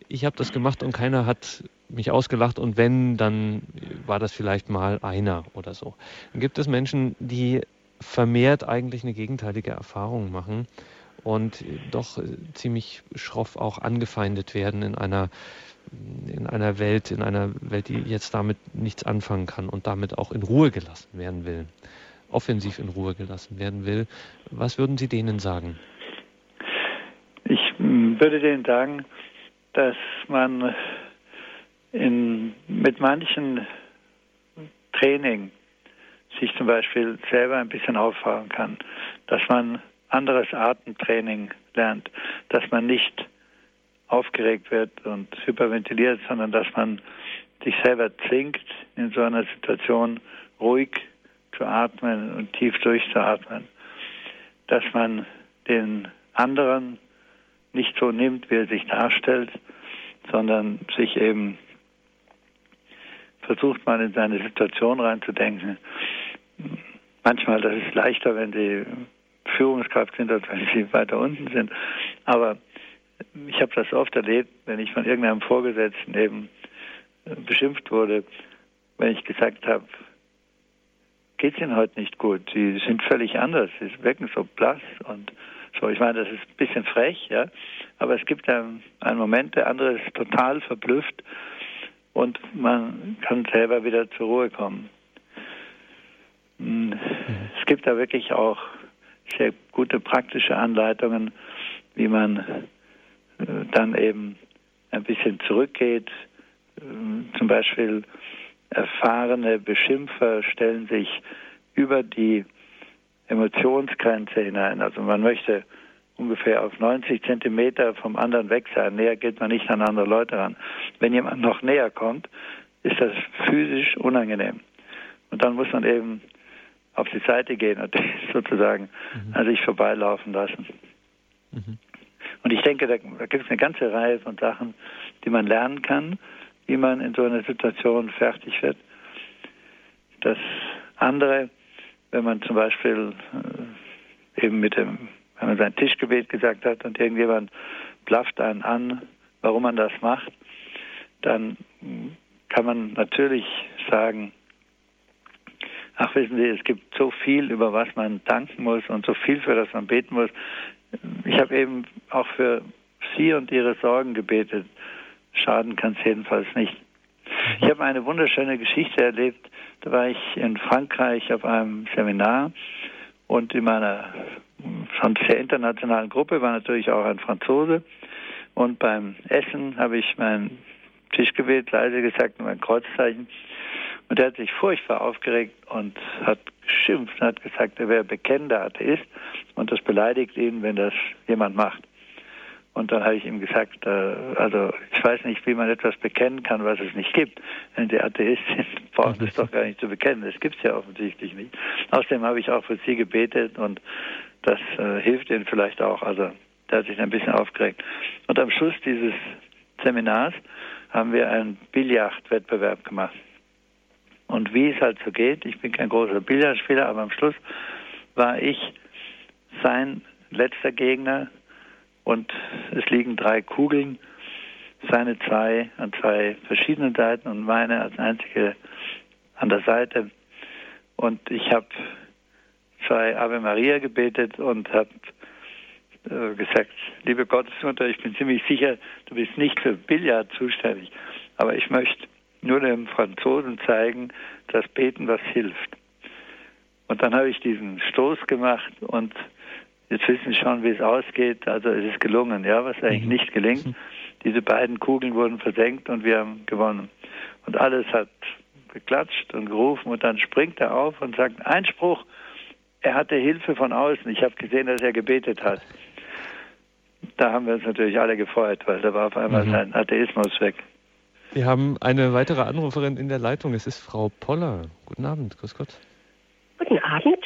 ich habe das gemacht und keiner hat mich ausgelacht und wenn, dann war das vielleicht mal einer oder so. Dann gibt es Menschen, die vermehrt eigentlich eine gegenteilige Erfahrung machen und doch ziemlich schroff auch angefeindet werden in einer in einer Welt, in einer Welt, die jetzt damit nichts anfangen kann und damit auch in Ruhe gelassen werden will, offensiv in Ruhe gelassen werden will. Was würden Sie denen sagen? würde denen sagen, dass man in, mit manchen Training sich zum Beispiel selber ein bisschen auffahren kann, dass man anderes Atemtraining lernt, dass man nicht aufgeregt wird und hyperventiliert, sondern dass man sich selber zwingt, in so einer Situation ruhig zu atmen und tief durchzuatmen, dass man den anderen nicht so nimmt, wie er sich darstellt, sondern sich eben versucht mal in seine Situation reinzudenken. Manchmal das ist leichter, wenn sie Führungskraft sind, als wenn sie weiter unten sind. Aber ich habe das oft erlebt, wenn ich von irgendeinem Vorgesetzten eben beschimpft wurde, wenn ich gesagt habe, geht es Ihnen heute nicht gut? Sie sind völlig anders, Sie wirken so blass und so, ich meine, das ist ein bisschen frech, ja, aber es gibt einen, einen Moment, der andere ist total verblüfft und man kann selber wieder zur Ruhe kommen. Hm, es gibt da wirklich auch sehr gute praktische Anleitungen, wie man äh, dann eben ein bisschen zurückgeht. Ähm, zum Beispiel erfahrene Beschimpfer stellen sich über die Emotionsgrenze hinein. Also man möchte ungefähr auf 90 Zentimeter vom anderen weg sein. Näher geht man nicht an andere Leute ran. Wenn jemand noch näher kommt, ist das physisch unangenehm. Und dann muss man eben auf die Seite gehen und sozusagen mhm. an sich vorbeilaufen lassen. Mhm. Und ich denke, da, da gibt es eine ganze Reihe von Sachen, die man lernen kann, wie man in so einer Situation fertig wird. Das andere, wenn man zum Beispiel äh, eben mit dem, wenn man sein Tischgebet gesagt hat und irgendjemand blafft einen an, warum man das macht, dann kann man natürlich sagen, ach wissen Sie, es gibt so viel, über was man danken muss und so viel, für das man beten muss. Ich habe eben auch für Sie und Ihre Sorgen gebetet. Schaden kann es jedenfalls nicht. Ich habe eine wunderschöne Geschichte erlebt. Da war ich in Frankreich auf einem Seminar und in meiner schon sehr internationalen Gruppe war natürlich auch ein Franzose. Und beim Essen habe ich meinen Tischgebet leise gesagt und mein Kreuzzeichen. Und er hat sich furchtbar aufgeregt und hat geschimpft und hat gesagt, er wäre bekennender Atheist und das beleidigt ihn, wenn das jemand macht. Und dann habe ich ihm gesagt, äh, also ich weiß nicht, wie man etwas bekennen kann, was es nicht gibt. Wenn die Atheist sind, brauchen es doch gar nicht zu bekennen. Das gibt es ja offensichtlich nicht. Außerdem habe ich auch für sie gebetet und das äh, hilft ihnen vielleicht auch. Also der hat sich ein bisschen aufgeregt. Und am Schluss dieses Seminars haben wir einen Billardwettbewerb gemacht. Und wie es halt so geht, ich bin kein großer Billardspieler, aber am Schluss war ich sein letzter Gegner und es liegen drei Kugeln, seine zwei an zwei verschiedenen Seiten und meine als einzige an der Seite. Und ich habe zwei Ave Maria gebetet und habe äh, gesagt, liebe Gottesmutter, ich bin ziemlich sicher, du bist nicht für Billard zuständig, aber ich möchte nur dem Franzosen zeigen, dass Beten was hilft. Und dann habe ich diesen Stoß gemacht und jetzt wissen Sie schon, wie es ausgeht. Also es ist gelungen, ja, was eigentlich mhm. nicht gelingt. Mhm. Diese beiden Kugeln wurden versenkt und wir haben gewonnen. Und alles hat geklatscht und gerufen und dann springt er auf und sagt, Einspruch, er hatte Hilfe von außen. Ich habe gesehen, dass er gebetet hat. Da haben wir uns natürlich alle gefreut, weil da war auf einmal mhm. sein Atheismus weg. Wir haben eine weitere Anruferin in der Leitung. Es ist Frau Poller. Guten Abend, grüß Gott. Guten Abend.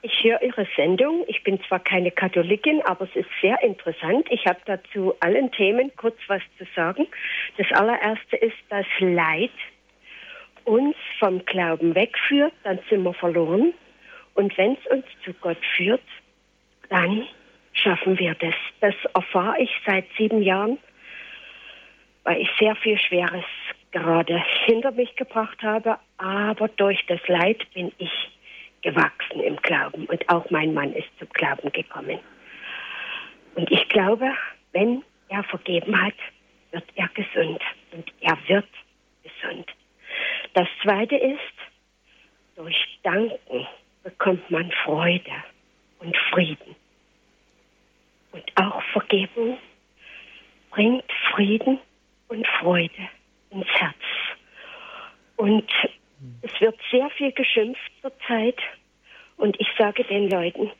Ich höre Ihre Sendung. Ich bin zwar keine Katholikin, aber es ist sehr interessant. Ich habe dazu allen Themen kurz was zu sagen. Das allererste ist, dass Leid uns vom Glauben wegführt, dann sind wir verloren. Und wenn es uns zu Gott führt, dann schaffen wir das. Das erfahre ich seit sieben Jahren, weil ich sehr viel Schweres gerade hinter mich gebracht habe. Aber durch das Leid bin ich gewachsen im Glauben und auch mein Mann ist zum Glauben gekommen. Und ich glaube, wenn er vergeben hat, wird er gesund und er wird gesund. Das Zweite ist, durch Danken bekommt man Freude und Frieden. Und auch Vergebung bringt Frieden und Freude ins Herz. Und es wird sehr viel geschimpft zurzeit. Und ich sage den Leuten,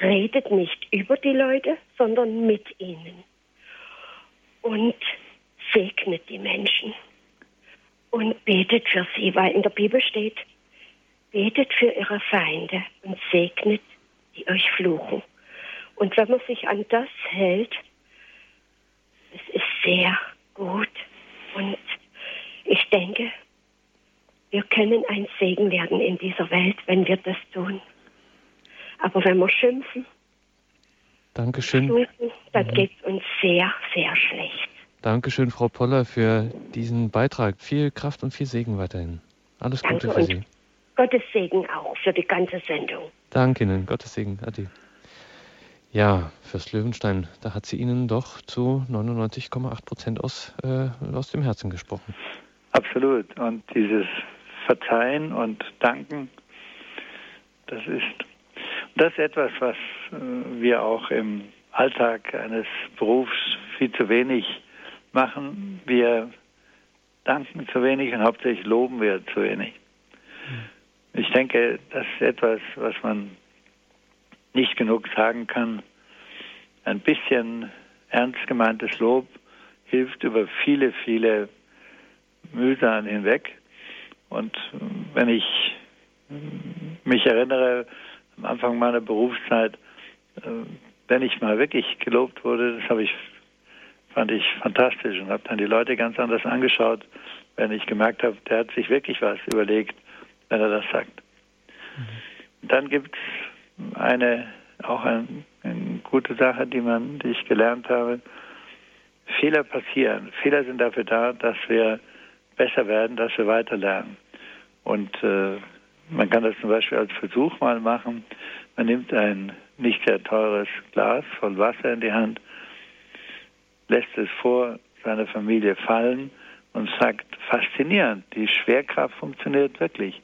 redet nicht über die Leute, sondern mit ihnen. Und segnet die Menschen. Und betet für sie, weil in der Bibel steht, betet für ihre Feinde und segnet, die euch fluchen. Und wenn man sich an das hält, es ist sehr gut. Und ich denke, wir können ein Segen werden in dieser Welt, wenn wir das tun. Aber wenn wir schimpfen, Dankeschön. Fluchen, dann mhm. geht es uns sehr, sehr schlecht. Dankeschön, Frau Poller, für diesen Beitrag. Viel Kraft und viel Segen weiterhin. Alles Danke Gute für Sie. Gottes Segen auch für die ganze Sendung. Danke Ihnen. Gottes Segen. Ade. Ja, Fürst Löwenstein, da hat sie Ihnen doch zu 99,8 Prozent aus, äh, aus dem Herzen gesprochen. Absolut. Und dieses Verzeihen und Danken, das ist, das ist etwas, was äh, wir auch im Alltag eines Berufs viel zu wenig machen. Wir danken zu wenig und hauptsächlich loben wir zu wenig. Ich denke, das ist etwas, was man nicht genug sagen kann. Ein bisschen ernst gemeintes Lob hilft über viele, viele Mühsam hinweg. Und wenn ich mich erinnere, am Anfang meiner Berufszeit, äh, wenn ich mal wirklich gelobt wurde, das habe ich, fand ich fantastisch und habe dann die Leute ganz anders angeschaut, wenn ich gemerkt habe, der hat sich wirklich was überlegt, wenn er das sagt. Mhm. Dann gibt es eine, auch ein, eine gute Sache, die man, die ich gelernt habe. Fehler passieren. Fehler sind dafür da, dass wir besser werden, dass wir weiterlernen. Und äh, man kann das zum Beispiel als Versuch mal machen. Man nimmt ein nicht sehr teures Glas voll Wasser in die Hand, lässt es vor seiner Familie fallen und sagt, faszinierend, die Schwerkraft funktioniert wirklich.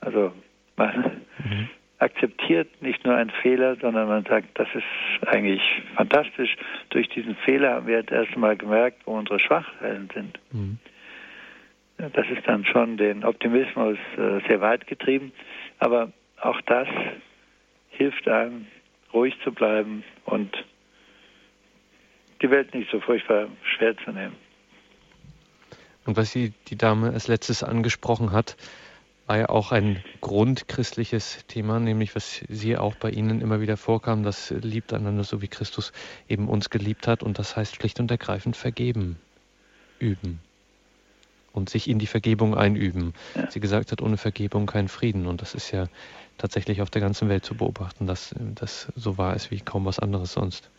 Also man mhm. Akzeptiert nicht nur einen Fehler, sondern man sagt, das ist eigentlich fantastisch. Durch diesen Fehler haben wir jetzt erst einmal gemerkt, wo unsere Schwachstellen sind. Mhm. Das ist dann schon den Optimismus äh, sehr weit getrieben. Aber auch das hilft einem, ruhig zu bleiben und die Welt nicht so furchtbar schwer zu nehmen. Und was sie die Dame als letztes angesprochen hat, war ja auch ein grundchristliches Thema, nämlich was Sie auch bei Ihnen immer wieder vorkam, das liebt einander so wie Christus eben uns geliebt hat und das heißt schlicht und ergreifend vergeben, üben und sich in die Vergebung einüben. Ja. Sie gesagt hat, ohne Vergebung kein Frieden und das ist ja tatsächlich auf der ganzen Welt zu beobachten, dass das so wahr ist wie kaum was anderes sonst.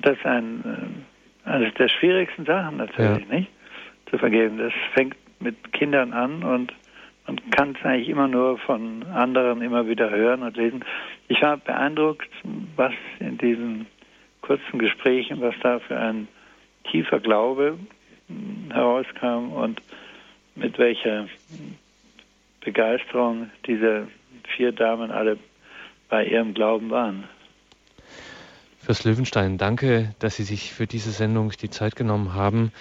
Das ist ein, äh, eines der schwierigsten Sachen natürlich, ja. nicht? Zu vergeben. Das fängt mit Kindern an und man kann es eigentlich immer nur von anderen immer wieder hören und lesen. Ich war beeindruckt, was in diesen kurzen Gesprächen, was da für ein tiefer Glaube hm, herauskam und mit welcher Begeisterung diese vier Damen alle bei ihrem Glauben waren. Fürst Löwenstein, danke, dass Sie sich für diese Sendung die Zeit genommen haben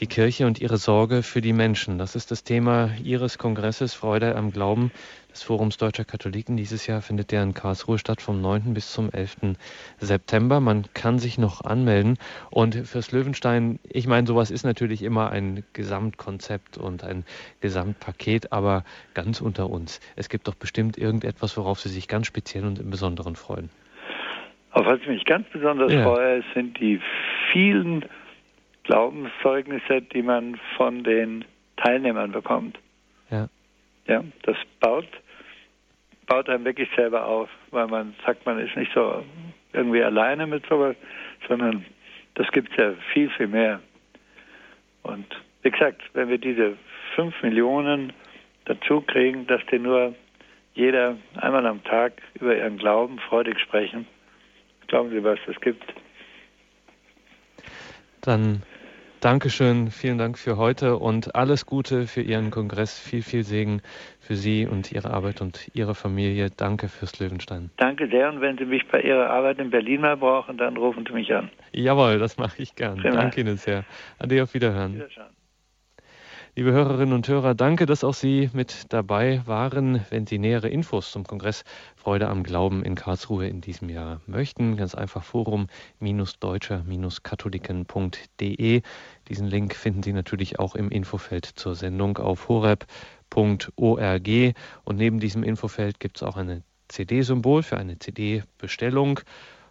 die Kirche und ihre Sorge für die Menschen. Das ist das Thema Ihres Kongresses Freude am Glauben des Forums Deutscher Katholiken. Dieses Jahr findet der in Karlsruhe statt vom 9. bis zum 11. September. Man kann sich noch anmelden. Und fürs Löwenstein, ich meine, sowas ist natürlich immer ein Gesamtkonzept und ein Gesamtpaket, aber ganz unter uns. Es gibt doch bestimmt irgendetwas, worauf Sie sich ganz speziell und im Besonderen freuen. Auf was ich mich ganz besonders ja. freue, sind die vielen Glaubenszeugnisse, die man von den Teilnehmern bekommt. Ja. Ja, das baut, baut einem wirklich selber auf, weil man sagt, man ist nicht so irgendwie alleine mit sowas, sondern das gibt es ja viel, viel mehr. Und wie gesagt, wenn wir diese fünf Millionen dazu kriegen, dass die nur jeder einmal am Tag über ihren Glauben freudig sprechen, glauben Sie, was das gibt? Dann Dankeschön, vielen Dank für heute und alles Gute für Ihren Kongress. Viel, viel Segen für Sie und Ihre Arbeit und Ihre Familie. Danke fürs Löwenstein. Danke sehr und wenn Sie mich bei Ihrer Arbeit in Berlin mal brauchen, dann rufen Sie mich an. Jawohl, das mache ich gern. Prima. Danke Ihnen sehr. Ade, auf Wiederhören. Wiederschauen. Liebe Hörerinnen und Hörer, danke, dass auch Sie mit dabei waren. Wenn Sie nähere Infos zum Kongress Freude am Glauben in Karlsruhe in diesem Jahr möchten, ganz einfach forum-deutscher-katholiken.de. Diesen Link finden Sie natürlich auch im Infofeld zur Sendung auf horeb.org. Und neben diesem Infofeld gibt es auch ein CD-Symbol für eine CD-Bestellung.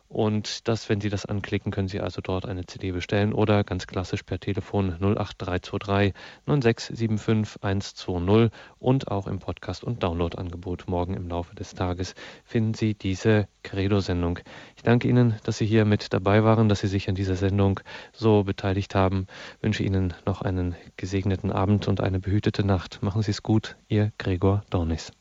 Und das, wenn Sie das anklicken, können Sie also dort eine CD bestellen oder ganz klassisch per Telefon 08323 9675 120 und auch im Podcast- und Downloadangebot morgen im Laufe des Tages finden Sie diese Credo-Sendung. Ich danke Ihnen, dass Sie hier mit dabei waren, dass Sie sich an dieser Sendung so beteiligt haben. Ich wünsche Ihnen noch einen gesegneten Abend und eine behütete Nacht. Machen Sie es gut, Ihr Gregor Dornis.